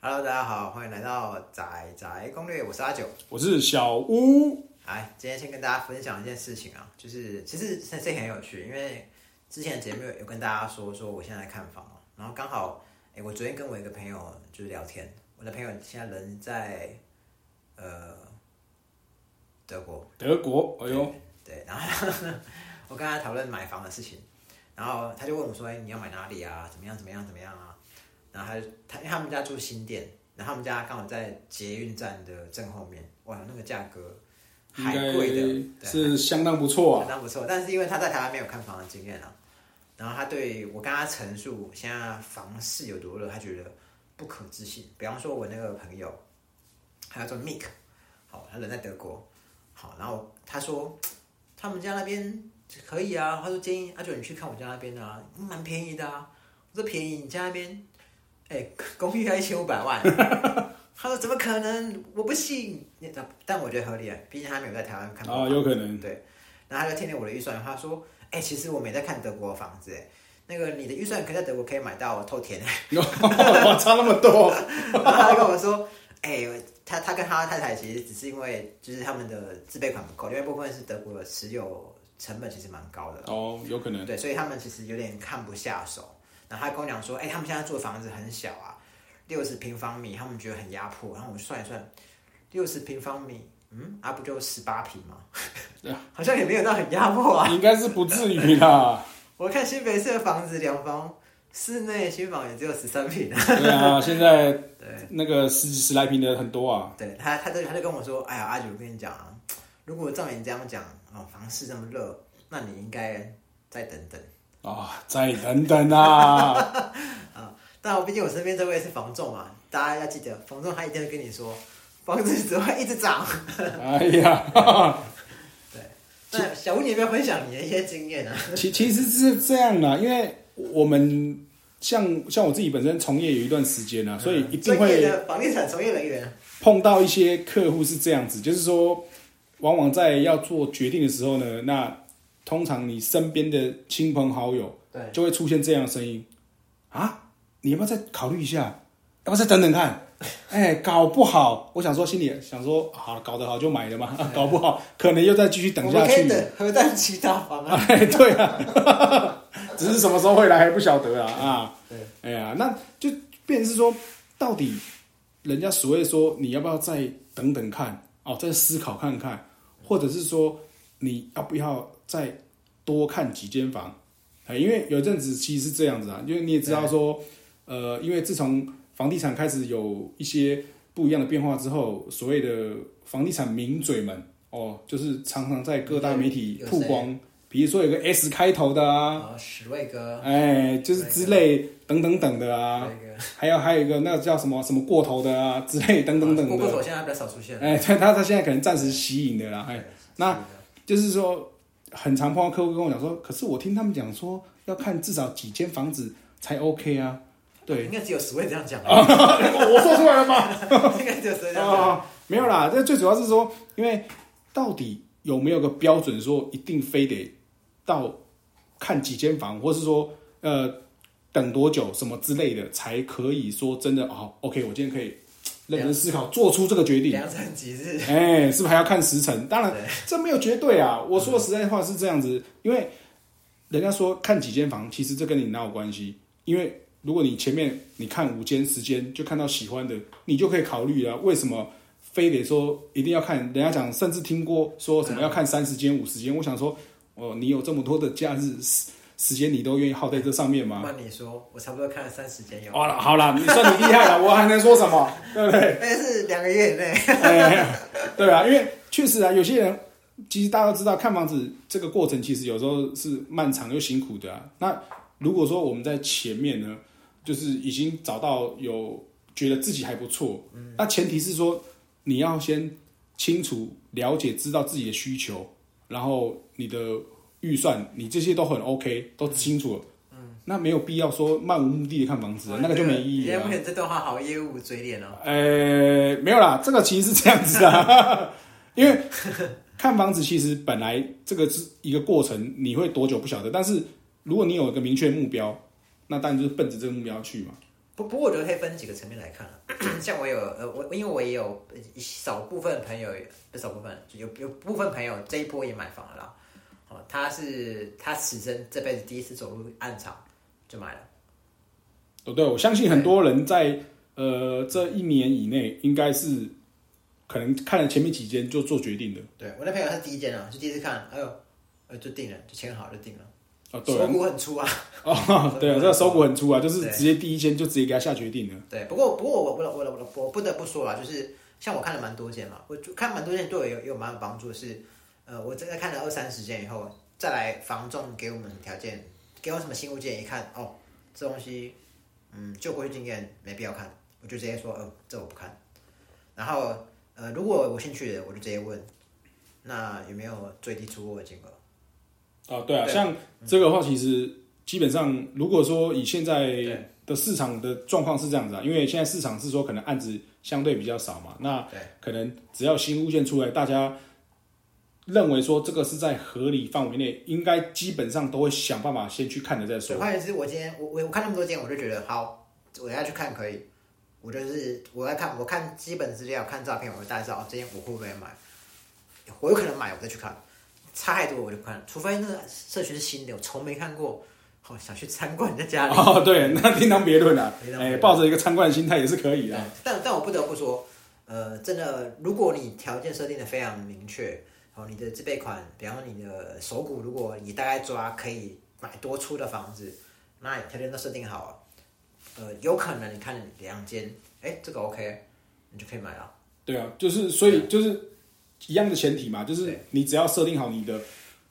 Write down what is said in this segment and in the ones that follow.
Hello，大家好，欢迎来到仔仔攻略，我是阿九。我是小屋，来，今天先跟大家分享一件事情啊，就是其实这这很有趣，因为之前的节目有有跟大家说说我现在在看房嘛，然后刚好，哎、我昨天跟我一个朋友就是聊天，我的朋友现在人在呃德国，德国，哎呦，对，然后 我跟他讨论买房的事情，然后他就问我说：“哎、你要买哪里啊？怎么样？怎么样？怎么样啊？”然后他他他们家住新店，然后他们家刚好在捷运站的正后面，哇，那个价格应海贵的，是相当不错啊。相当不错。但是因为他在台湾没有看房的经验啊，然后他对我跟他陈述现在房市有多热，他觉得不可置信。比方说，我那个朋友，他叫做 Mick，好，他人在德国，好，然后他说他们家那边可以啊，他说建议阿九你去看我家那边啊，蛮便宜的啊。我说便宜，你家那边，哎、公寓要一千五百万。他说怎么可能？我不信。但我觉得合理啊，毕竟他没有在台湾看过啊，有可能，对，然后他就听听我的预算，他说：“哎、其实我没在看德国的房子，哎，那个你的预算可以在德国可以买到透天。哇，差那么多，”然后他跟我说：“哎、他他跟他太太其实只是因为就是他们的自备款不够，另外一部分是德国的持有成本其实蛮高的，哦，有可能，对，所以他们其实有点看不下手。然后他跟我讲说：“哎、他们现在住的房子很小啊，六十平方米，他们觉得很压迫。”然后我算一算，六十平方米，嗯，啊不就十八平吗？好像也没有到很压迫啊。应该是不至于啦。我看新北市的房子两房，室内新房也只有十三平啊。对啊，现在 对，那个十十来平的很多啊。对他，他就他就跟我说：“哎呀，阿九，我跟你讲啊，如果照你这样讲，哦，房市这么热，那你应该再等等。啊，再等等啊，但我毕竟我身边这位是房仲嘛，大家要记得，房仲他一定会跟你说，房子只会一直涨。哎呀，对那小吴，你有没有分享你的一些经验啊？其其实是这样的，因为我们像像我自己本身从业有一段时间啊，所以一定专会房地产从业人员，碰到一些客户是这样子，就是说，往往在要做决定的时候呢，那通常你身边的亲朋好友对，就会出现这样的声音啊，你要不要再考虑一下？要不要再等等看？哎，搞不好，我想说，心里想说，好，搞得好就买了嘛，搞不好可能又再继续等下去核弹其他方案。哎，对啊，只是什么时候会来还不晓得啊啊！对，哎呀，那就变成是说，到底人家所谓说你要不要再等等看哦，再思考看看，或者是说你要不要再多看几间房？哎，因为有一阵子其实是这样子啊，因为你也知道说，呃，因为自从房地产开始有一些不一样的变化之后，所谓的房地产名嘴们哦，就是常常在各大媒体曝光，比如说有个 S 开头的啊，啊，史瑞哥，哎，就是之类等等等的啊，那个还有还有一个那个叫什么什么过头的啊之类等等等的，过过头现在比较少出现。哎，他他他现在可能暂时吸引的啦，哎，那就是说很常碰到客户跟我讲说，可是我听他们讲说要看至少几间房子才 OK 啊，对，应该只有十位这样讲，我说出来了吗？应该只有十位这样讲。啊，没有啦，这最主要是说，因为到底有没有个标准说一定非得到看几间房，或是说呃等多久什么之类的，才可以说真的哦，OK，我今天可以认真思考，做出这个决定。良辰吉日，哎，是不是还要看时辰？当然对，这没有绝对啊。我说的实在话是这样子，因为人家说看几间房，其实这跟你哪有关系？因为如果你前面你看五间、十间就看到喜欢的，你就可以考虑了。为什么非得说一定要看？人家讲，甚至听过说什么要看三十间、五十间。我想说，哦，你有这么多的假日时时间，你都愿意耗在这上面吗？那你说，我差不多看了三十间有，好了，好了，你算你厉害了，我还能说什么？对不对？但是两个月以内，哎，对啊，因为确实啊，有些人其实大家都知道，看房子这个过程其实有时候是漫长又辛苦的啊。那如果说我们在前面呢，就是已经找到有觉得自己还不错，那前提是说你要先清楚了解、知道自己的需求，然后你的预算，你这些都很 OK，都清楚了。那没有必要说漫无目的的看房子啊，那个就没意义了、今天目前这段话好业务嘴脸哦。呃，没有啦，这个其实是这样子啊，因为看房子其实本来这个是一个过程，你会多久不晓得，但是如果你有一个明确目标，那当然就是奔着这个目标去嘛。不不过我觉得可以分几个层面来看啊。像我有呃，我因为我也有一少部分朋友，不少部分有有部分朋友这一波也买房了啦。哦，他是他此生这辈子第一次走入暗场就买了。哦，对，我相信很多人在呃这一年以内，应该是可能看了前面几间就做决定的。对我那朋友是第一间啊，就第一次看，哎呦，呃就定了，就签好就定了。哦，对手骨很粗啊。哦，对啊，这个手骨很粗啊，就是直接第一间就直接给他下决定了。对，不过不过我我我我我不得不说啊，就是像我看了蛮多间嘛，我就看蛮多间对我有有蛮有帮助的是，呃，我真的看了二三十件以后，再来房仲给我们条件，给我什么新物件，一看哦，这东西，嗯，就过去经验没必要看，我就直接说，呃，这我不看。然后呃，如果有兴趣的，我就直接问，那有没有最低出货的金额？啊，对啊，对像这个的话，其实基本上，如果说以现在的市场的状况是这样子啊，因为现在市场是说可能案子相对比较少嘛，那对可能只要新物件出来，大家认为说这个是在合理范围内，应该基本上都会想办法先去看了再说。所以换言之，我今天我我我看那么多间，我就觉得好，我要去看可以。我就是我要看，我看基本资料，看照片，我就大概知道哦，这间我会不会买。我有可能买，我再去看。差太多我就不看，除非那个社区是新的，我从没看过，好、想去参观人家家里。哦，对，那另当别论啊 另，当别哎，论抱着一个参观的心态也是可以的。但但我不得不说，呃，真的，如果你条件设定的非常明确，哦，你的自备款，比方说你的手骨，如果你大概抓可以买多出的房子，那条件都设定好了，呃，有可能你看两间，哎，这个 OK，你就可以买了。对啊，就是所以就是一样的前提嘛，就是你只要设定好你的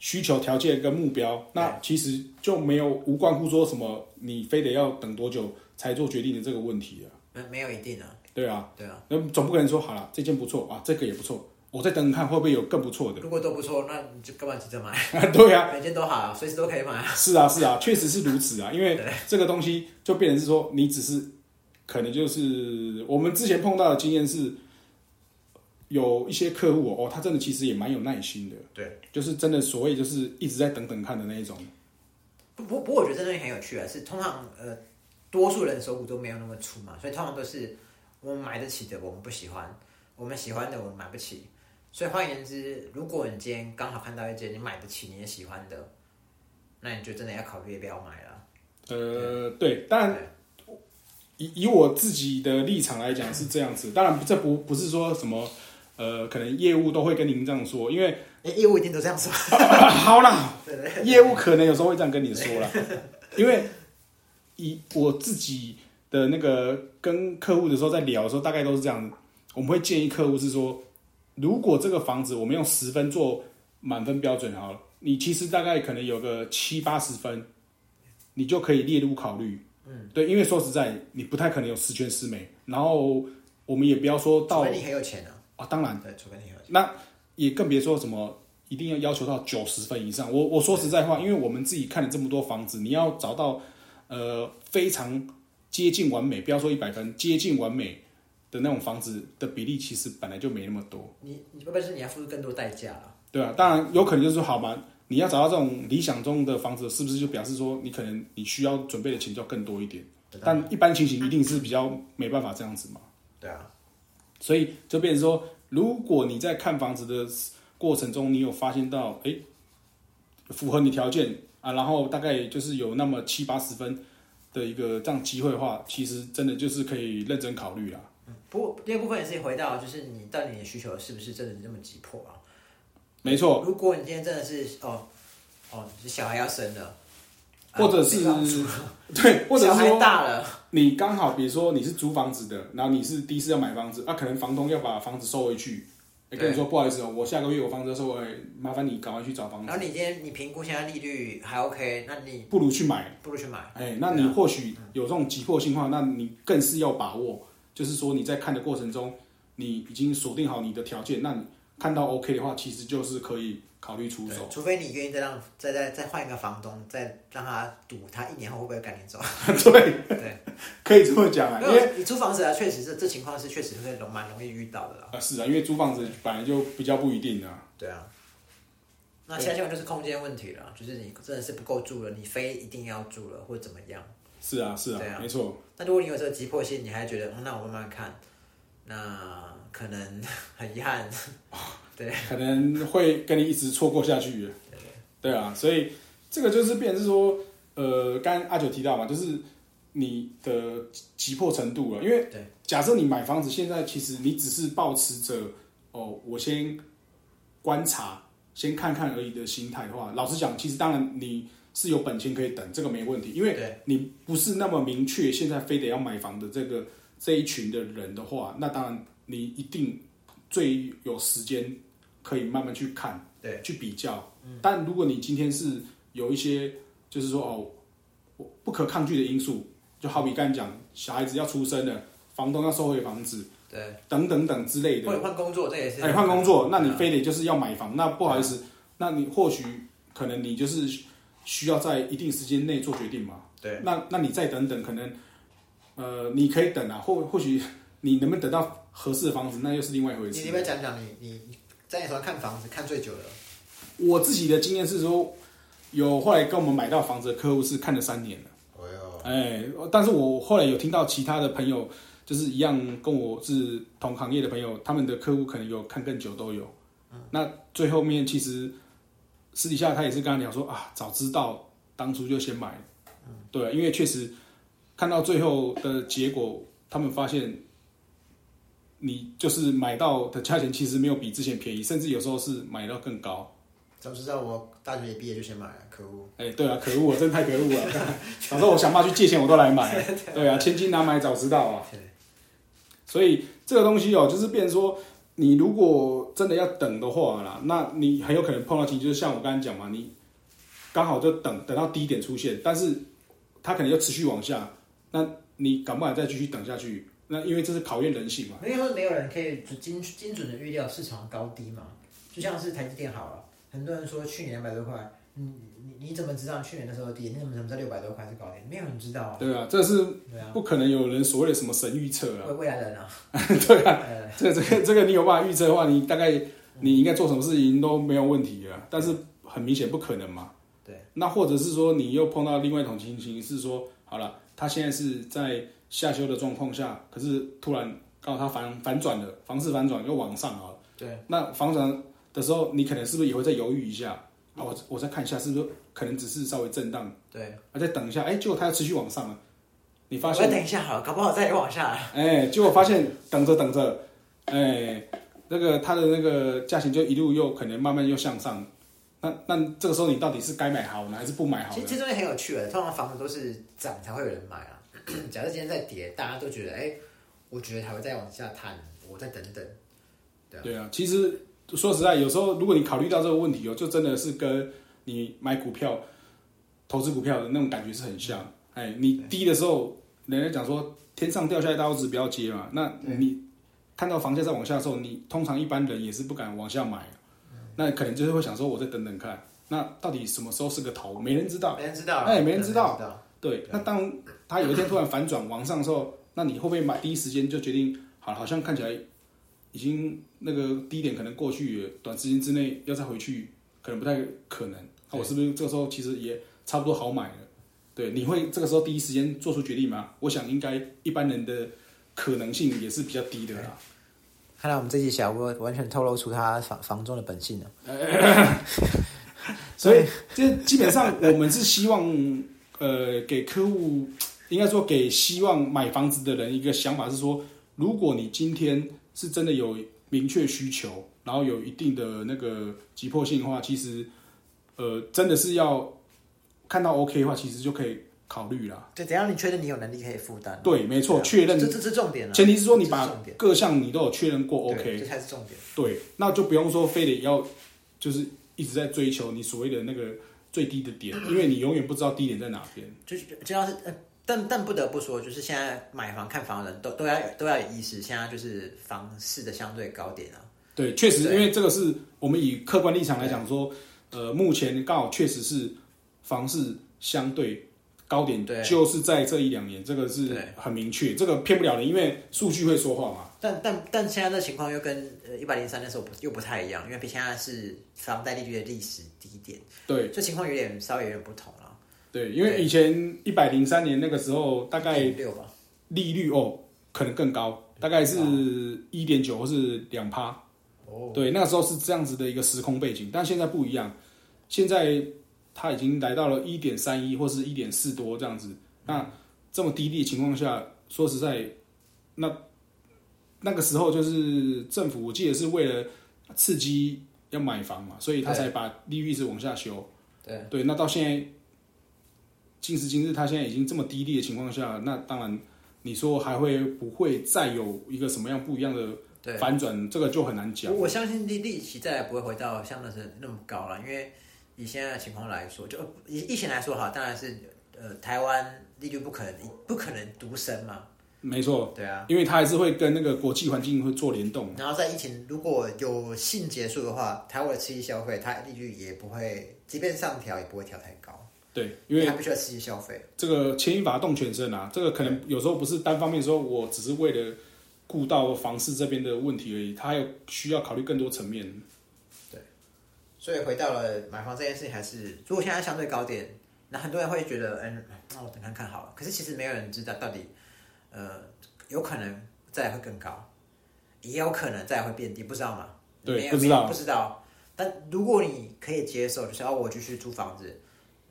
需求条件跟目标，那其实就没有无关乎说什么你非得要等多久才做决定的这个问题啊。没没有一定啊，对啊，对啊，那总不可能说好了这件不错啊，这个也不错，我再等等看会不会有更不错的。如果都不错，那你就干嘛急着买？对啊，每件都好，随时都可以买啊。是啊，是啊，确实是如此啊。因为对这个东西就变成是说，你只是可能就是我们之前碰到的经验是，有一些客户哦，他真的其实也蛮有耐心的，对，就是真的所谓就是一直在等等看的那一种。不不不过我觉得这东西很有趣啊，是通常呃，多数人手骨都没有那么粗嘛，所以通常都是我们买得起的，我们不喜欢；我们喜欢的，我们买不起。所以换言之，如果你今天刚好看到一件你买得起、你也喜欢的，那你就真的要考虑要不要买了。呃，对，当然以以我自己的立场来讲是这样子，当然这不不是说什么呃，可能业务都会跟您这样说，因为诶业务一定都这样说，好啦，业务可能有时候会这样跟你说啦，因为以我自己的那个跟客户的时候在聊的时候，大概都是这样，我们会建议客户是说，如果这个房子我们用十分做满分标准好了，你其实大概可能有个七八十分，你就可以列入考虑。嗯，对，因为说实在，你不太可能有十全十美，然后我们也不要说到除非你很有钱啊，啊，当然。对，除非你很有钱。那也更别说什么一定要要求到九十分以上。我我说实在话，因为我们自己看了这么多房子，你要找到呃非常接近完美，不要说一百分，接近完美的那种房子的比例，其实本来就没那么多，你你会不会是你要付出更多代价了？对啊，当然有可能就是说好嘛，你要找到这种理想中的房子，是不是就表示说你可能你需要准备的钱就要更多一点？但一般情形一定是比较没办法这样子嘛。对啊，所以就变成说，如果你在看房子的过程中，你有发现到，哎，符合你条件啊，然后大概就是有那么七八十分的一个这样机会的话，其实真的就是可以认真考虑啦。不过第二部分也是回到，就是你到底你的需求是不是真的那么急迫啊？没错，如果你今天真的是哦哦，小孩要生了，或者是啊 对，或者小孩是说大了，你刚好，比如说你是租房子的，然后你是第一次要买房子，啊，可能房东要把房子收回去，哎，跟你说不好意思哦，我下个月我房子收回，麻烦你赶快去找房子，然后你今天你评估现在利率还 OK，那你不如去买。不如去买。哎，那你或许有这种急迫性的话，那你更是要把握，就是说你在看的过程中，你已经锁定好你的条件，那你看到 OK 的话，其实就是可以考虑出手。除非你愿意再让再再再换一个房东，再让他赌他一年后会不会赶你走。对，对，可以这么讲啊，因为你租房子啊，确实是这情况是确实会容蛮容易遇到的啦。啊是啊，因为租房子本来就比较不一定啊。对啊。那下一项就是空间问题了，就是你真的是不够住了，你非一定要住了或怎么样。是啊，是啊，对啊。没错，那如果你有这个急迫性，你还觉得，嗯，那我慢慢看，那可能很遗憾，对，可能会跟你一直错过下去。对。啊，所以这个就是变成是说，呃，刚刚阿九提到嘛，就是你的急迫程度了。因为假设你买房子，现在其实你只是保持着哦，我先观察、先看看而已的心态的话，老实讲，其实当然你是有本钱可以等，这个没问题，因为你不是那么明确，现在非得要买房的这个这一群的人的话，那当然你一定最有时间可以慢慢去看，对，去比较。但如果你今天是有一些，就是说哦，不可抗拒的因素，就好比刚才讲，小孩子要出生了，房东要收回房子，对，等等等之类的。或，者换工作，这也是，哎，换工作，那你非得就是要买房，那不好意思，那你或许可能你就是需要在一定时间内做决定嘛。对，那那你再等等，可能呃，你可以等啊，或或许你能不能等到合适的房子，那又是另外一回事你你。们讲讲你你在你手上看房子看最久的，我自己的经验是说，有后来跟我们买到房子的客户是看了三年了，哎，但是我后来有听到其他的朋友，就是一样跟我是同行业的朋友，他们的客户可能有看更久都有。那最后面其实私底下他也是跟他讲说啊，早知道当初就先买了。对，因为确实看到最后的结果，他们发现你就是买到的价钱其实没有比之前便宜，甚至有时候是买到更高。早知道我大学一毕业就先买了，可恶，哎、对啊，可恶啊，真的太可恶了！早知道我想办法去借钱，我都来买。对啊，千金难买早知道啊。所以这个东西哦，就是变成说，你如果真的要等的话啦，那你很有可能碰到情况，就是像我刚才讲嘛，你刚好就等等到低点出现，但是它可能又持续往下，那你敢不敢再继续等下去？那因为这是考验人性嘛。因为说没有人可以精精准的预料市场高低嘛，就像是台积电好了，很多人说去年两百多块，嗯，你你怎么知道去年的时候低？你怎么怎么知道六百多块是高点？没有人知道啊，对啊，这是不可能有人所谓的什么神预测啊。未未来人啊，对啊，呃，这个这个这个你有办法预测的话，你大概你应该做什么事情都没有问题啊。但是很明显不可能嘛。对。那或者是说你又碰到另外一种情形是说，好了，他现在是在下修的状况下，可是突然告诉他反反转了，房市反转又往上啊。对，那反转的时候，你可能是不是也会再犹豫一下？啊，我我再看一下，是不是可能只是稍微震荡，对，啊，再等一下，哎，结果它要持续往上了。你发我现我等一下好了，搞不好再往下。哎，结果发现等着等着，哎，那个它的那个价钱就一路又可能慢慢又向上。那那这个时候你到底是该买好呢，还是不买好其实？这东西很有趣的，通常房子都是涨才会有人买啊。假设今天在跌，大家都觉得，哎、我觉得还会再往下探，我再等等。对啊对啊，其实说实在，有时候如果你考虑到这个问题哦，就真的是跟你买股票、投资股票的那种感觉是很像。哎，你低的时候，人家讲说天上掉下来刀子不要接嘛，那你看到房价在往下的时候，你通常一般人也是不敢往下买，那可能就是会想说，我再等等看。那到底什么时候是个头？没人知道。没人知道啊，哎没人知道。对，那当它有一天突然反转往上的时候，那你会不会买第一时间就决定，好，好像看起来已经那个低点可能过去，短时间之内要再回去，可能不太可能。那我是不是这个时候其实也差不多好买了？对，你会这个时候第一时间做出决定吗？我想应该一般人的可能性也是比较低的啦。看来我们这期小郭完全透露出他房房中的本性了。所以这基本上我们是希望，呃，给客户应该说给希望买房子的人一个想法是说，如果你今天是真的有明确需求，然后有一定的那个急迫性的话，其实呃真的是要看到 OK 的话，其实就可以考虑啦。对，怎样你确认你有能力可以负担？对，没错，确认这这这是重点了。前提是说你把各项你都有确认过 OK，这才是重点。对，那就不用说非得要就是一直在追求你所谓的那个最低的点，因为你永远不知道低点在哪边。就是就要是，呃但但不得不说，就是现在买房看房的人都都要都要有意识，现在就是房市的相对高点啊。对，确实，因为这个是我们以客观立场来讲说，呃，目前刚好确实是房市相对高点对，就是在这一两年，这个是很明确，这个骗不了人，因为数据会说话嘛。但但但现在的情况又跟呃一百零三那时候不又不太一样，因为现在是房贷利率的历史低点，对，这情况有点稍微有点不同了。对，因为以前一百零三年那个时候，大概利率哦可能更高，大概是一点九或是两趴。哦，对，那个时候是这样子的一个时空背景，但现在不一样，现在它已经来到了一点三一或是一点四多这样子。那这么低利的情况下，说实在，那那个时候就是政府，我记得是为了刺激要买房嘛，所以他才把利率一直往下修。对。对，那到现在今时今日，它现在已经这么低利的情况下，那当然你说还会不会再有一个什么样不一样的对。反转，这个就很难讲我。我相信利利息再也不会回到像那时那么高了，因为以现在的情况来说，就以疫情来说哈，当然是呃台湾利率不可能不可能独升嘛，没错，对啊。因为它还是会跟那个国际环境会做联动。然后在疫情如果有性结束的话，台湾的刺激消费，它利率也不会，即便上调也不会调太高，对，因为他必须要刺激消费。这个牵一发动全身啊，这个可能有时候不是单方面说，我只是为了顾到房市这边的问题而已，它还有需要考虑更多层面。对所以回到了买房这件事情，还是如果现在相对高点，那很多人会觉得，嗯，那我等看看好了。可是其实没有人知道到底，呃，有可能再来会更高，也有可能再来会变低，不知道吗？对不知道不知道。但如果你可以接受，就是哦，我继续租房子，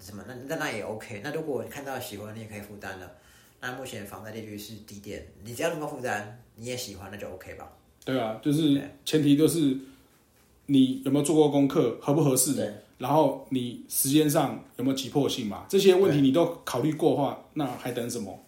什么，那那那也 OK。那如果你看到喜欢，你也可以负担了。那目前房贷利率是低点，你只要能够负担，你也喜欢，那就 OK 吧。对啊，就是前提就是你有没有做过功课，合不合适对，然后你时间上有没有急迫性嘛，这些问题你都考虑过的话，那还等什么？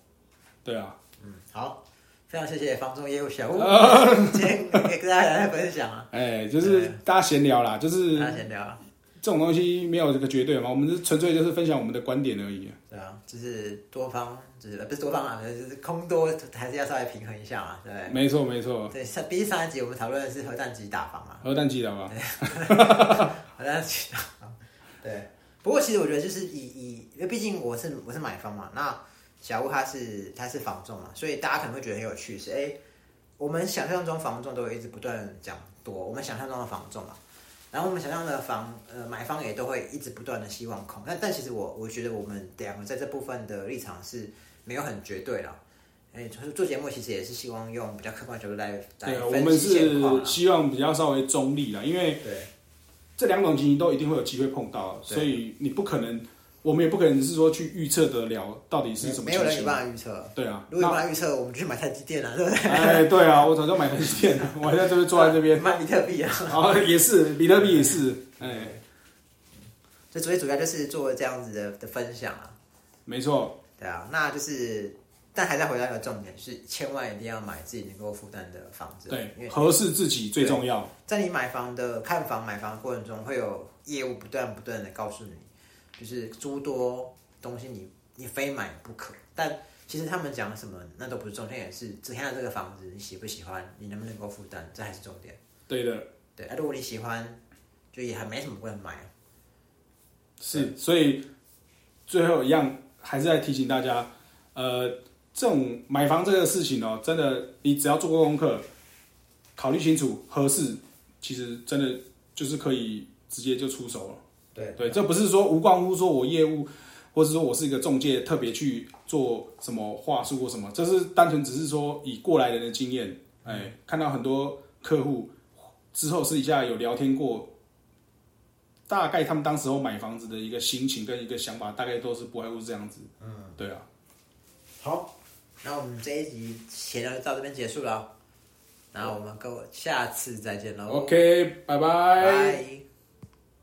对啊，嗯好，非常谢谢房中业务小吴，今天给跟大家分享啊，哎，就是大家闲聊啦，就是大家闲聊啊，这种东西没有这个绝对嘛，我们是纯粹就是分享我们的观点而已。对啊，就是多方，就是不是多方啊，就是空多还是要稍微平衡一下嘛，对不对？没错没错，对，上毕竟上一集我们讨论的是核弹级打房嘛，核弹记得吧？核弹级打防，对。不过其实我觉得就是以以，因为毕竟我是我是买方嘛，那小屋它是它是房仲嘛，所以大家可能会觉得很有趣是，哎，我们想象中房仲都会一直不断讲多，我们想象中的房仲嘛，然后我们想象的房呃买方也都会一直不断的希望空，但但其实我我觉得我们两个在这部分的立场是没有很绝对了。哎，就是做节目其实也是希望用比较客观角度来来对啊，我分们是希望比较稍微中立啦，因为对这两种情形都一定会有机会碰到，所以你不可能，我们也不可能是说去预测得了到底是什么情形。没有人有办法预测。对啊，如果有那办法预测，我们就去买台积电啊，对不对？哎，对啊，我早就买台积电了，我还在这边坐在这边。买比特币啊。啊，也是，比特币也是，哎，所以主要主要就是做这样子的的分享啊，没错，对啊，那就是，但还在回到一个重点，是千万一定要买自己能够负担的房子，对因，为合适自己最重要。在你买房的看房、买房的过程中，会有业务不断不断的告诉你，就是诸多东西你你非买不可。但其实他们讲什么那都不是重点，也是只看到这个房子你喜不喜欢，你能不能够负担，这还是重点。对的，对，啊，如果你喜欢，就也还没什么不能买。是，所以最后一样还是在提醒大家，呃，这种买房这个事情哦，真的你只要做过功课，考虑清楚合适，其实真的就是可以直接就出手了。对对，这不是说无关乎说我业务，或是说我是一个中介，特别去做什么话术或什么，这是单纯只是说以过来人的经验，哎，看到很多客户之后私底下有聊天过，大概他们当时候买房子的一个心情跟一个想法，大概都是不外乎是这样子。嗯，对啊，好，那我们这一集闲聊就到这边结束了，然后我们各位下次再见喽。OK，拜拜。拜。